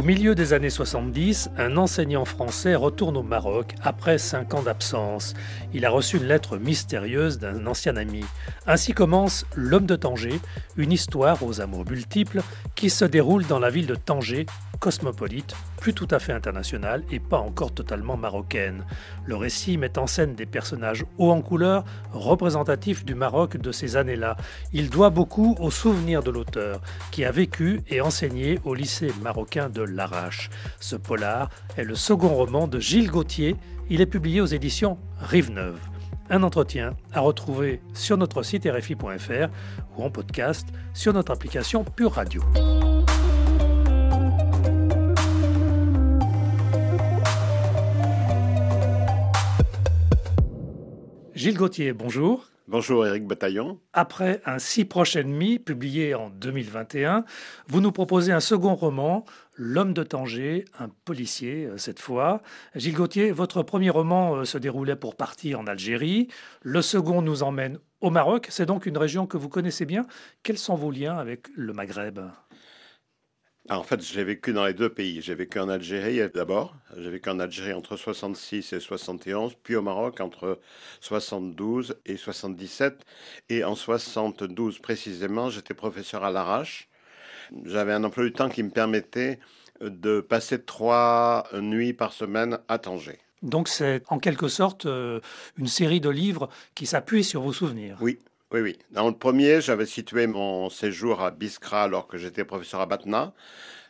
Au milieu des années 70, un enseignant français retourne au Maroc après cinq ans d'absence. Il a reçu une lettre mystérieuse d'un ancien ami. Ainsi commence L'homme de Tanger, une histoire aux amours multiples qui se déroule dans la ville de Tanger, cosmopolite, plus tout à fait internationale et pas encore totalement marocaine. Le récit met en scène des personnages hauts en couleur, représentatifs du Maroc de ces années-là. Il doit beaucoup aux souvenirs de l'auteur, qui a vécu et enseigné au lycée marocain de Larache. Ce polar est le second roman de Gilles Gauthier. Il est publié aux éditions Rive Neuve. Un entretien à retrouver sur notre site rfi.fr ou en podcast sur notre application Pure Radio. Gilles Gauthier, bonjour. Bonjour Éric Bataillon. Après Un si proche ennemi, publié en 2021, vous nous proposez un second roman, L'homme de Tanger, un policier euh, cette fois. Gilles Gauthier, votre premier roman euh, se déroulait pour partie en Algérie. Le second nous emmène au Maroc. C'est donc une région que vous connaissez bien. Quels sont vos liens avec le Maghreb? En fait, j'ai vécu dans les deux pays. J'ai vécu en Algérie d'abord. J'ai vécu en Algérie entre 66 et 71, puis au Maroc entre 72 et 77. Et en 72 précisément, j'étais professeur à l'Arrache. J'avais un emploi du temps qui me permettait de passer trois nuits par semaine à Tanger. Donc c'est en quelque sorte euh, une série de livres qui s'appuient sur vos souvenirs. Oui, oui, oui. Dans le premier, j'avais situé mon séjour à Biskra alors que j'étais professeur à Batna.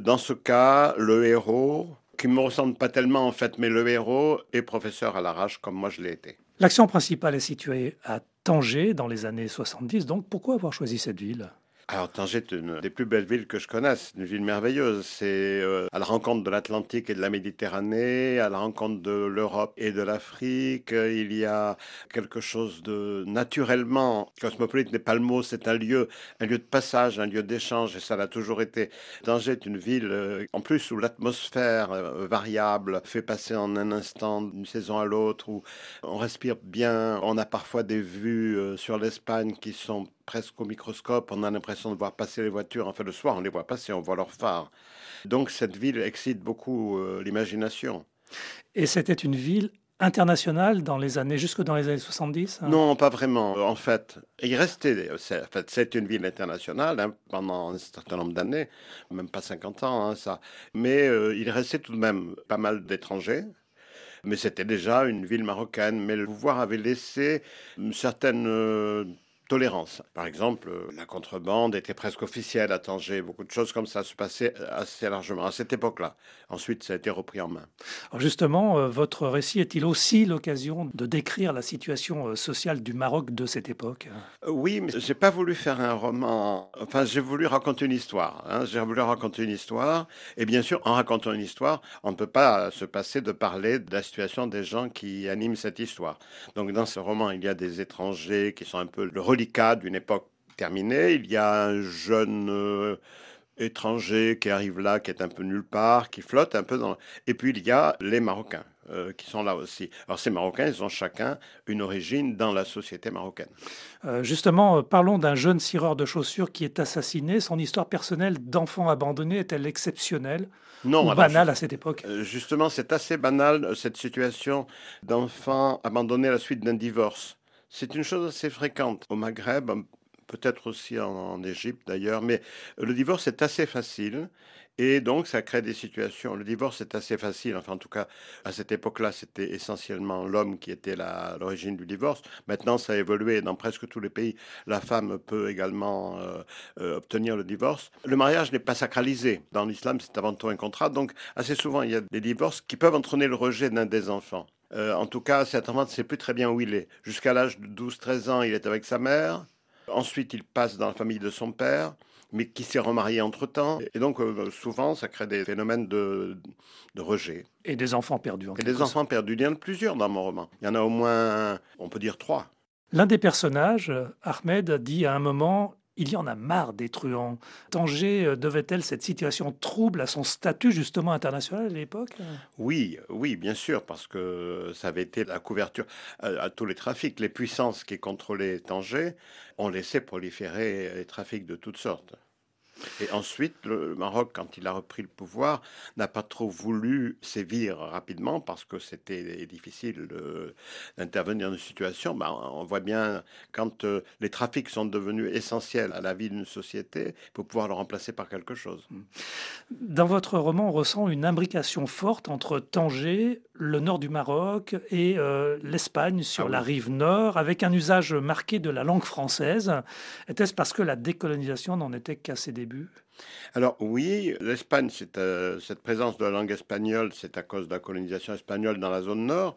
Dans ce cas, le héros, qui ne me ressemble pas tellement en fait, mais le héros est professeur à l'Arrache comme moi je l'ai été. L'action principale est située à Tanger dans les années 70, donc pourquoi avoir choisi cette ville? Alors Tanger est une des plus belles villes que je connaisse, une ville merveilleuse. C'est euh, à la rencontre de l'Atlantique et de la Méditerranée, à la rencontre de l'Europe et de l'Afrique. Il y a quelque chose de naturellement cosmopolite n'est pas le mot, c'est un lieu, un lieu de passage, un lieu d'échange, et ça l'a toujours été. Tanger est une ville, euh, en plus, où l'atmosphère euh, variable fait passer en un instant d'une saison à l'autre, où on respire bien. On a parfois des vues sur l'Espagne qui sont presque au microscope, on a l'impression de voir passer les voitures. Enfin, le soir, on les voit passer, on voit leurs phares. Donc, cette ville excite beaucoup euh, l'imagination. Et c'était une ville internationale dans les années, jusque dans les années 70 hein? Non, pas vraiment. En fait, il restait, en fait, c'est une ville internationale hein, pendant un certain nombre d'années, même pas 50 ans, hein, ça. Mais euh, il restait tout de même pas mal d'étrangers. Mais c'était déjà une ville marocaine. Mais le pouvoir avait laissé une certaine euh, tolérance. Par exemple, la contrebande était presque officielle à Tanger. Beaucoup de choses comme ça se passaient assez largement à cette époque-là. Ensuite, ça a été repris en main. Alors justement, euh, votre récit est-il aussi l'occasion de décrire la situation euh, sociale du Maroc de cette époque? Euh, Oui, mais j'ai pas voulu faire un roman. Enfin, j'ai voulu raconter une histoire. Hein. J'ai voulu raconter une histoire. Et bien sûr, en racontant une histoire, on ne peut pas se passer de parler de la situation des gens qui animent cette histoire. Donc, dans ce roman, il y a des étrangers qui sont un peu le reliquat d'une époque terminée. Il y a un jeune euh, étranger qui arrive là, qui est un peu nulle part, qui flotte un peu dans... Et puis il y a les Marocains. Euh, qui sont là aussi. Alors ces Marocains, ils ont chacun une origine dans la société marocaine. Euh, justement, parlons d'un jeune cireur de chaussures qui est assassiné. Son histoire personnelle d'enfant abandonné est-elle exceptionnelle non, ou banale à cette époque? Justement, c'est assez banal cette situation d'enfant abandonné à la suite d'un divorce. C'est une chose assez fréquente au Maghreb, peut-être aussi en, Égypte d'ailleurs, mais le divorce est assez facile et donc ça crée des situations. Le divorce est assez facile, enfin en tout cas à cette époque-là c'était essentiellement l'homme qui était l'origine du divorce. Maintenant ça a évolué dans presque tous les pays. La femme peut également euh, euh, obtenir le divorce. Le mariage n'est pas sacralisé. Dans l'islam c'est avant tout un contrat, donc assez souvent il y a des divorces qui peuvent entraîner le rejet d'un des enfants. Euh, en tout cas, cet enfant ne sait plus très bien où il est. Jusqu'à l'âge de 12-13 ans, il est avec sa mère. Ensuite, il passe dans la famille de son père, mais qui s'est remarié entre-temps. Et donc, euh, souvent, ça crée des phénomènes de, rejet. Et des enfants perdus. En Et des enfants perdus. Il y en a plusieurs dans mon roman. Il y en a au moins, on peut dire trois. L'un des personnages, Ahmed, dit à un moment il y en a marre des truands. Tanger euh, devait-elle cette situation trouble à son statut justement international à l'époque? Oui, oui, bien sûr, parce que ça avait été la couverture à, à tous les trafics. Les puissances qui contrôlaient Tanger ont laissé proliférer les trafics de toutes sortes. Et ensuite, le Maroc, quand il a repris le pouvoir, n'a pas trop voulu sévir rapidement parce que c'était difficile d'intervenir dans une situation. Ben, on voit bien quand euh, les trafics sont devenus essentiels à la vie d'une société, il faut pouvoir le remplacer par quelque chose. Dans votre roman, on ressent une imbrication forte entre Tanger, le nord du Maroc et euh, l'Espagne sur ah la rive nord, avec un usage marqué de la langue française. Était-ce parce que la décolonisation n'en était qu'à ses débuts début alors oui, l'Espagne, euh, cette présence de la langue espagnole, c'est à cause de la colonisation espagnole dans la zone nord.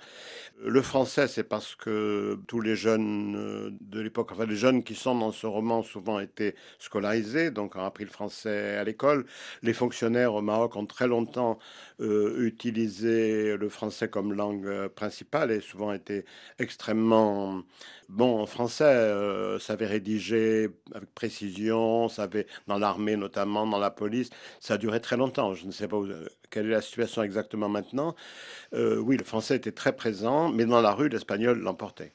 Le français, c'est parce que tous les jeunes euh, de l'époque, enfin les jeunes qui sont dans ce roman, souvent été scolarisés, donc ont appris le français à l'école. Les fonctionnaires au Maroc ont très longtemps euh, utilisé le français comme langue principale et souvent été extrêmement bon en français, savaient rédiger avec précision, savaient dans l'armée notamment dans la police. Ça a duré très longtemps. Je ne sais pas euh, quelle est la situation exactement maintenant. Euh, oui, le français était très présent, mais dans la rue, l'espagnol l'emportait.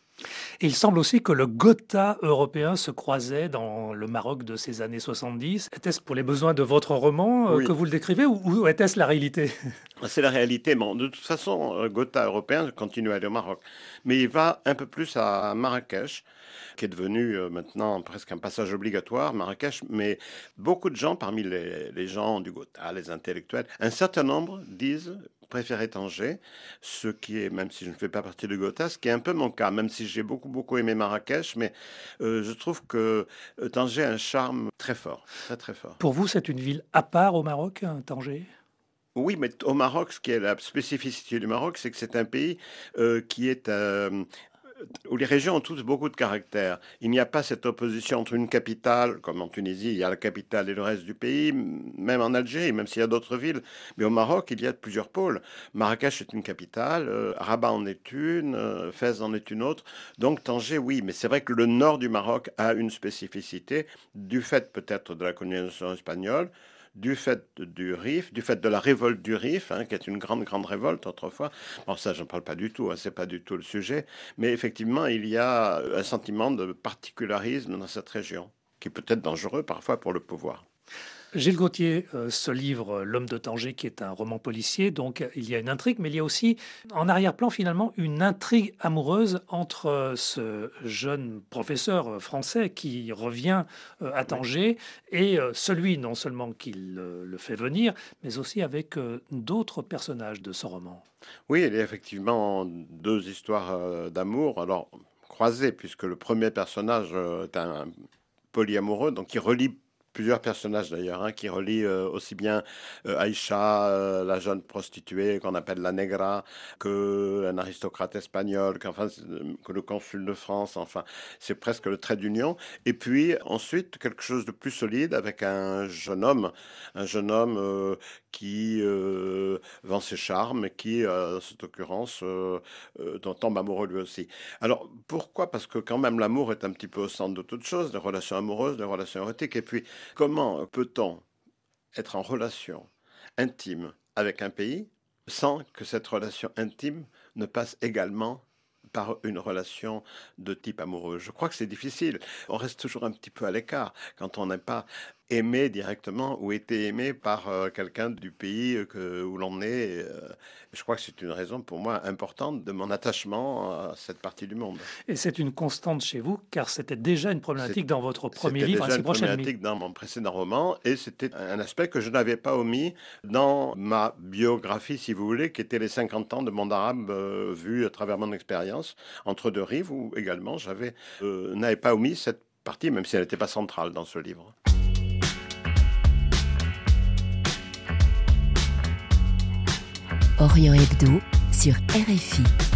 Il semble aussi que le Gotha européen se croisait dans le Maroc de ces années 70. Était-ce pour les besoins de votre roman euh, que vous le décrivez ou, était-ce la réalité? C'est la réalité. Bon, de toute façon, le Gotha européen continue à aller au Maroc. Mais il va un peu plus à Marrakech qui est devenu euh, maintenant presque un passage obligatoire, Marrakech. Mais beaucoup de gens, parmi les, gens du Gotha, les intellectuels, un certain nombre disent préférer Tanger, ce qui est, même si je ne fais pas partie de Gotha, ce qui est un peu mon cas, même si j'ai beaucoup, beaucoup aimé Marrakech, mais euh, je trouve que euh, Tanger a un charme très fort, très, très fort. Pour vous, c'est une ville à part au Maroc, hein, Tanger? Oui, mais au Maroc, ce qui est la spécificité du Maroc, c'est que c'est un pays qui est où les régions ont toutes beaucoup de caractère. Il n'y a pas cette opposition entre une capitale, comme en Tunisie, il y a la capitale et le reste du pays, même en Algérie, même s'il y a d'autres villes. Mais au Maroc, il y a plusieurs pôles. Marrakech est une capitale, euh, Rabat en est une, euh, Fès en est une autre. Donc Tanger, oui, mais c'est vrai que le nord du Maroc a une spécificité, du fait peut-être de la colonisation espagnole, du fait du RIF, du fait de la révolte du RIF, hein, qui est une grande, grande révolte autrefois. Bon, ça, j'en parle pas du tout, hein, c'est pas du tout le sujet. Mais effectivement, il y a un sentiment de particularisme dans cette région, qui peut être dangereux parfois pour le pouvoir. Gilles Gauthier, euh, ce livre, L'homme de Tanger, qui est un roman policier, donc il y a une intrigue, mais il y a aussi en arrière-plan finalement une intrigue amoureuse entre euh, ce jeune professeur euh, français qui revient à Tanger et celui non seulement qui le fait venir, mais aussi avec d'autres personnages de ce roman. Oui, il y a effectivement deux histoires d'amour, alors croisées, puisque le premier personnage est un polyamoureux, donc il relie plusieurs personnages d'ailleurs, hein, qui relient euh, aussi bien euh, Aïcha, euh, la jeune prostituée qu'on appelle la Negra, que un aristocrate espagnol, qu'enfin, que le consul de France. Enfin, c'est presque le trait d'union. Et puis ensuite quelque chose de plus solide avec un jeune homme, un jeune homme qui vend ses charmes, qui, dans cette occurrence, tombe amoureux lui aussi. Alors pourquoi? Parce que quand même l'amour est un petit peu au centre de toute chose, des relations amoureuses, des relations érotiques, et puis Comment peut-on être en relation intime avec un pays sans que cette relation intime ne passe également par une relation de type amoureux? Je crois que c'est difficile. On reste toujours un petit peu à l'écart quand on n'est pas aimé directement ou été aimé par euh, quelqu'un du pays que, où l'on est. Euh, je crois que c'est une raison pour moi importante de mon attachement à cette partie du monde. Et c'est une constante chez vous, car c'était déjà une problématique dans votre premier livre. C'était déjà une problématique dans mon précédent roman, et c'était un aspect que je n'avais pas omis dans ma biographie, si vous voulez, qui était les 50 ans de monde arabe euh, vu à travers mon expérience entre deux rives, où également j'avais n'avais pas omis cette partie, même si elle n'était pas centrale dans ce livre. Orient Hebdo sur RFI.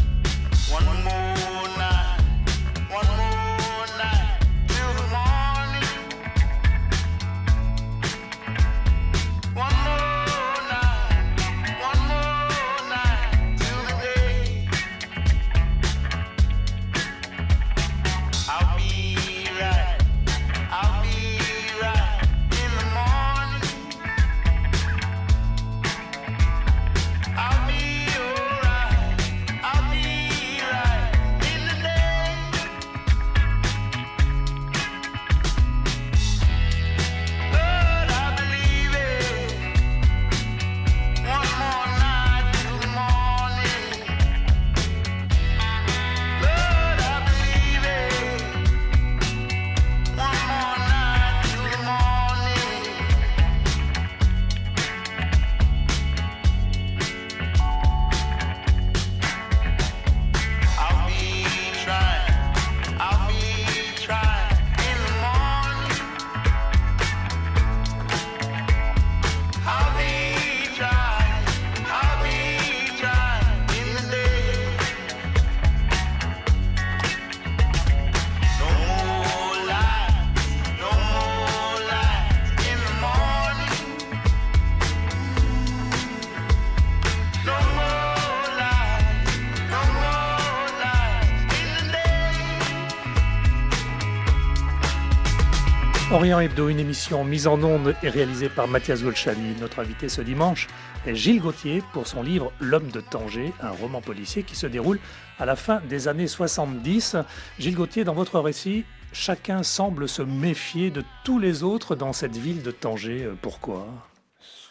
Orient Hebdo, une émission mise en onde et réalisée par Mathias Golchani. Notre invité ce dimanche est Gilles Gauthier pour son livre L'homme de Tanger, un roman policier qui se déroule à la fin des années 70. Gilles Gauthier, dans votre récit, chacun semble se méfier de tous les autres dans cette ville de Tanger. Pourquoi?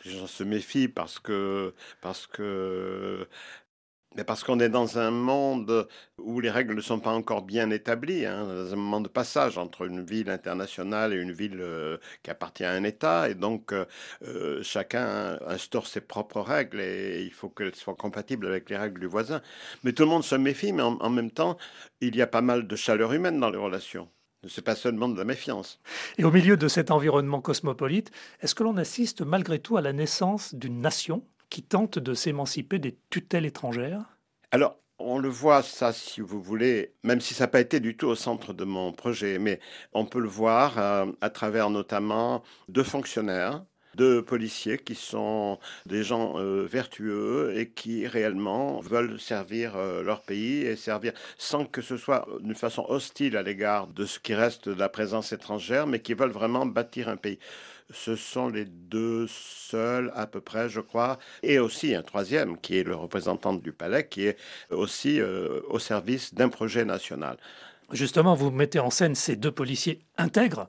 J'en se méfie parce que, parce que mais parce qu'on est dans un monde où les règles ne sont pas encore bien établies, hein, dans un moment de passage entre une ville internationale et une ville euh, qui appartient à un État, et donc euh, euh, chacun instaure ses propres règles et il faut qu'elles soient compatibles avec les règles du voisin. Mais tout le monde se méfie, mais en, même temps, il y a pas mal de chaleur humaine dans les relations. Ce n'est pas seulement de la méfiance. Et au milieu de cet environnement cosmopolite, est-ce que l'on assiste malgré tout à la naissance d'une nation? Qui tente de s'émanciper des tutelles étrangères Alors, on le voit, ça, si vous voulez, même si ça n'a pas été du tout au centre de mon projet, mais on peut le voir euh, à travers notamment deux fonctionnaires, deux policiers qui sont des gens euh, vertueux et qui réellement veulent servir euh, leur pays et servir sans que ce soit d'une façon hostile à l'égard de ce qui reste de la présence étrangère, mais qui veulent vraiment bâtir un pays ce sont les deux seuls à peu près, je crois, et aussi un troisième qui est le représentant du palais, qui est aussi euh, au service d'un projet national. Justement, vous mettez en scène ces deux policiers intègres,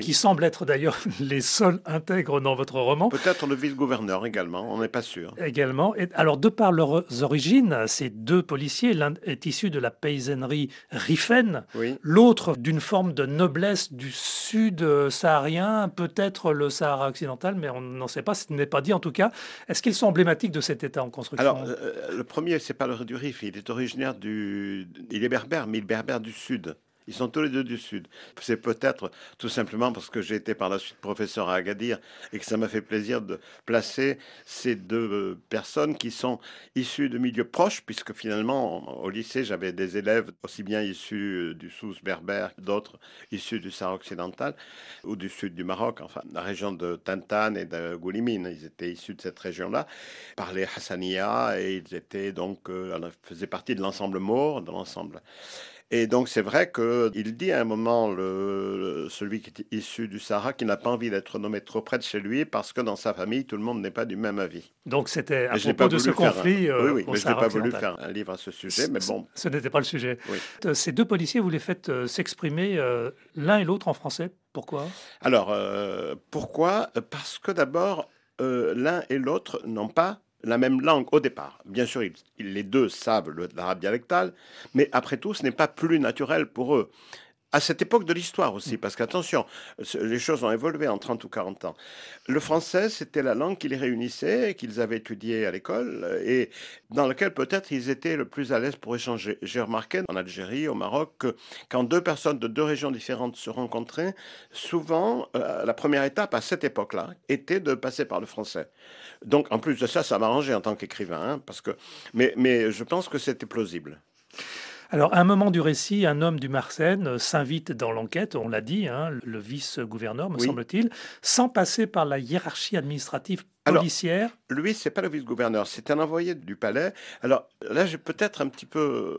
qui semblent être d'ailleurs les seuls intègres dans votre roman. Peut-être le vice-gouverneur également, on n'est pas sûr. Également. Et alors, de par leurs origines, ces deux policiers, l'un est issu de la paysannerie rifaine, l'autre d'une forme de noblesse du sud saharien, peut-être le Sahara occidental, mais on n'en sait pas, ce n'est pas dit en tout cas. Est-ce qu'ils sont emblématiques de cet État en construction Alors, euh, le premier, c'est pas le du Rif, il est originaire du... Il est berbère, mais il est berbère du sud. Ils sont tous les deux du Sud. C'est peut-être tout simplement parce que j'ai été par la suite professeur à Agadir et que ça m'a fait plaisir de placer ces deux euh, personnes qui sont issues de milieux proches, puisque finalement, au lycée, j'avais des élèves aussi bien issus euh, du Sous berbère d'autres issus du Sahara occidental ou du sud du Maroc, enfin, la région de Tantan et de Goulimine. Ils étaient issus de cette région-là, parlaient Hassania et ils étaient donc, euh, faisaient partie de l'ensemble Maure, de l'ensemble. Et donc c'est vrai qu'il dit à un moment, le, celui qui est issu du Sahara, qu'il n'a pas envie d'être nommé trop près de chez lui parce que dans sa famille, tout le monde n'est pas du même avis. Donc c'était à propos de ce conflit. oui, oui, mais je n'ai pas voulu faire un livre à ce sujet, mais bon. Ce, n'était pas le sujet. Euh, ces deux policiers, vous les faites euh, s'exprimer euh, l'un et l'autre en français. Pourquoi? Alors, pourquoi? Parce que d'abord, l'un et l'autre n'ont pas la même langue au départ. Bien sûr, les deux savent l'arabe dialectal, mais après tout, ce n'est pas plus naturel pour eux à cette époque de l'histoire aussi, parce qu'attention, les choses ont évolué en 30 ou 40 ans. Le français, c'était la langue qui les réunissait, qu'ils avaient étudiée à l'école, et dans laquelle peut-être ils étaient le plus à l'aise pour échanger. J'ai remarqué en Algérie, au Maroc, que quand deux personnes de deux régions différentes se rencontraient, souvent, euh, la première étape à cette époque-là était de passer par le français. Donc, en plus de ça, ça m'arrangeait en tant qu'écrivain, hein, parce que, mais, mais je pense que c'était plausible. Alors, à un moment du récit, un homme du Marseille euh, s'invite dans l'enquête, on l'a dit, hein, le vice-gouverneur, me semble-t-il, sans passer par la hiérarchie administrative policière. Alors, lui, c'est pas le vice-gouverneur, c'est un envoyé du palais. Alors là, j'ai peut-être un petit peu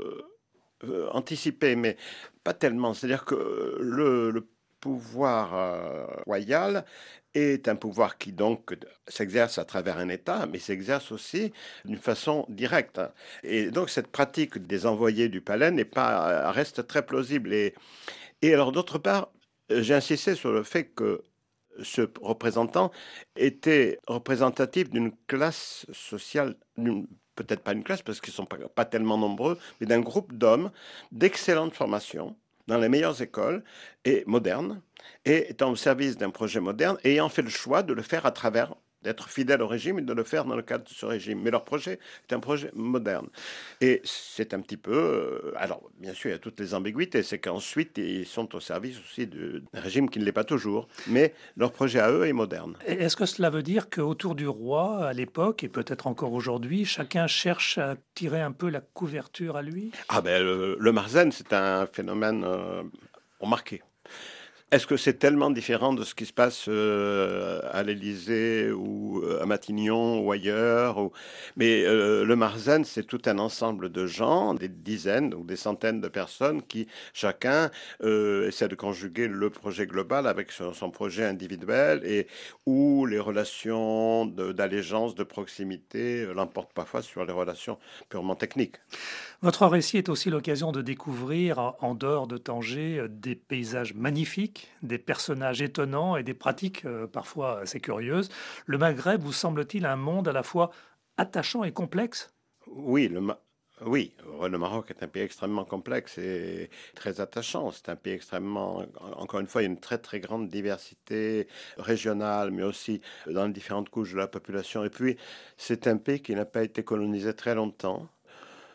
euh, anticipé, mais pas tellement. C'est-à-dire que le, le pouvoir euh, royal est un pouvoir qui donc s'exerce à travers un État, mais s'exerce aussi d'une façon directe. Et donc cette pratique des envoyés du palais n'est pas reste très plausible. Et, et alors d'autre part, j'ai insisté sur le fait que ce représentant était représentatif d'une classe sociale, peut-être pas une classe parce qu'ils ne sont pas tellement nombreux, mais d'un groupe d'hommes d'excellente formation dans les meilleures écoles et modernes, et étant au service d'un projet moderne, ayant fait le choix de le faire à travers d'être fidèle au régime et de le faire dans le cadre de ce régime. Mais leur projet est un projet moderne. Et c'est un petit peu... Euh, alors, bien sûr, il y a toutes les ambiguïtés. C'est qu'ensuite, ils sont au service aussi d'un régime qui ne l'est pas toujours. Mais leur projet à eux est moderne. Est-ce que cela veut dire qu'autour du roi, à l'époque, et peut-être encore aujourd'hui, chacun cherche à tirer un peu la couverture à lui? Ah ben, le, Marzen, c'est un phénomène euh, remarqué. Est-ce que c'est tellement différent de ce qui se passe euh, à l'Élysée ou euh, à Matignon ou ailleurs Mais euh, le Marzen, c'est tout un ensemble de gens, des dizaines, donc des centaines de personnes qui, chacun, essaie de conjuguer le projet global avec son, projet individuel et où les relations d'allégeance, de, de proximité l'emportent parfois sur les relations purement techniques. Votre récit est aussi l'occasion de découvrir, en dehors de Tanger, des paysages magnifiques des personnages étonnants et des pratiques euh, parfois assez curieuses. Le Maghreb vous semble-t-il un monde à la fois attachant et complexe? Oui, le, oui, le Maroc est un pays extrêmement complexe et très attachant. C'est un pays extrêmement, encore une fois, il y a une très très grande diversité régionale, mais aussi dans les différentes couches de la population. Et puis, c'est un pays qui n'a pas été colonisé très longtemps.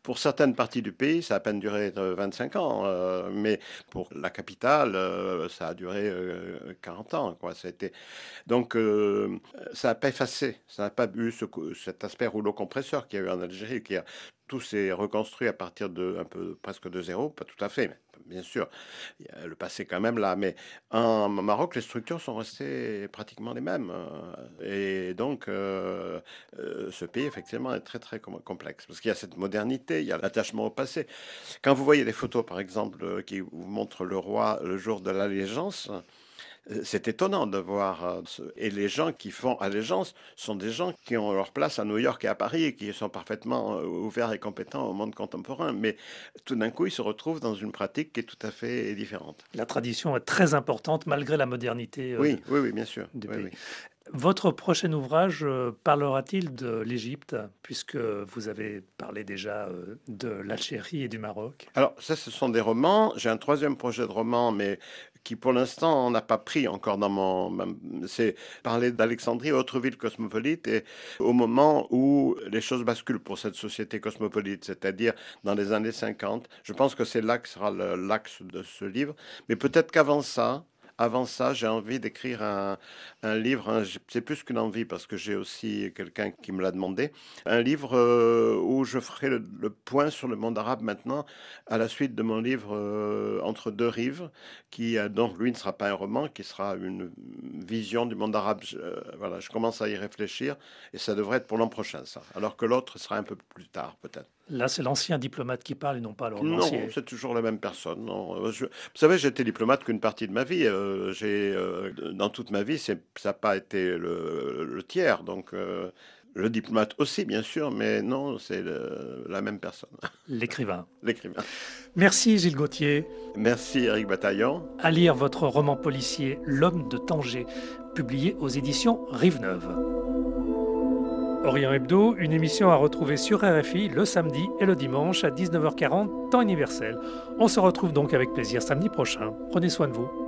Pour certaines parties du pays, ça a à peine duré 25 euh, ans, euh, mais pour la capitale, euh, ça a duré 40 ans. Donc, ça n'a pas effacé, ça n'a pas eu cet aspect rouleau compresseur qu'il y a eu en Algérie, qui a tout s'est reconstruit à partir de presque de zéro, pas tout à fait, bien sûr, le passé quand même là. Mais en Maroc, les structures sont restées pratiquement les mêmes, et donc euh, euh, ce pays effectivement est très très complexe parce qu'il y a cette modernité, il y a l'attachement au passé. Quand vous voyez des photos, par exemple, qui vous montrent le roi le jour de l'allégeance. Euh, c'est étonnant de voir. Euh, et les gens qui font allégeance sont des gens qui ont leur place à New York et à Paris et qui sont parfaitement euh, ouverts et compétents au monde contemporain. Mais tout d'un coup, ils se retrouvent dans une pratique qui est tout à fait différente. La tradition est très importante malgré la modernité. Oui, oui, oui, bien sûr. Votre prochain ouvrage parlera-t-il de l'Égypte, puisque vous avez parlé déjà de l'Algérie et du Maroc? Alors, ça, ce sont des romans. J'ai un troisième projet de roman, mais qui pour l'instant n'a pas pris encore dans mon... C'est parler d'Alexandrie, autre ville cosmopolite, et au moment où les choses basculent pour cette société cosmopolite, c'est-à-dire dans les années 50. Je pense que c'est là que sera l'axe de ce livre. Mais peut-être qu'avant ça, avant ça, j'ai envie d'écrire un, livre, c'est plus qu'une envie parce que j'ai aussi quelqu'un qui me l'a demandé, un livre euh, où je ferai le, point sur le monde arabe maintenant à la suite de mon livre euh, Entre deux rives, qui euh, donc lui ne sera pas un roman, qui sera une vision du monde arabe. voilà, je commence à y réfléchir et ça devrait être pour l'an prochain ça, alors que l'autre sera un peu plus tard peut-être. Là, c'est l'ancien diplomate qui parle et non pas le romancier. Non, c'est toujours la même personne. Non. vous savez, j'étais diplomate qu'une partie de ma vie. Euh, j'ai, euh, dans toute ma vie, ça n'a pas été le, tiers. Donc, euh, le diplomate aussi, bien sûr, mais non, c'est la même personne. L'écrivain. L'écrivain. Merci Gilles Gauthier. Merci Eric Bataillon. À lire votre roman policier L'homme de Tanger, publié aux éditions Rive Neuve. Orient Hebdo, une émission à retrouver sur RFI le samedi et le dimanche à 19h40, temps universel. On se retrouve donc avec plaisir samedi prochain. Prenez soin de vous.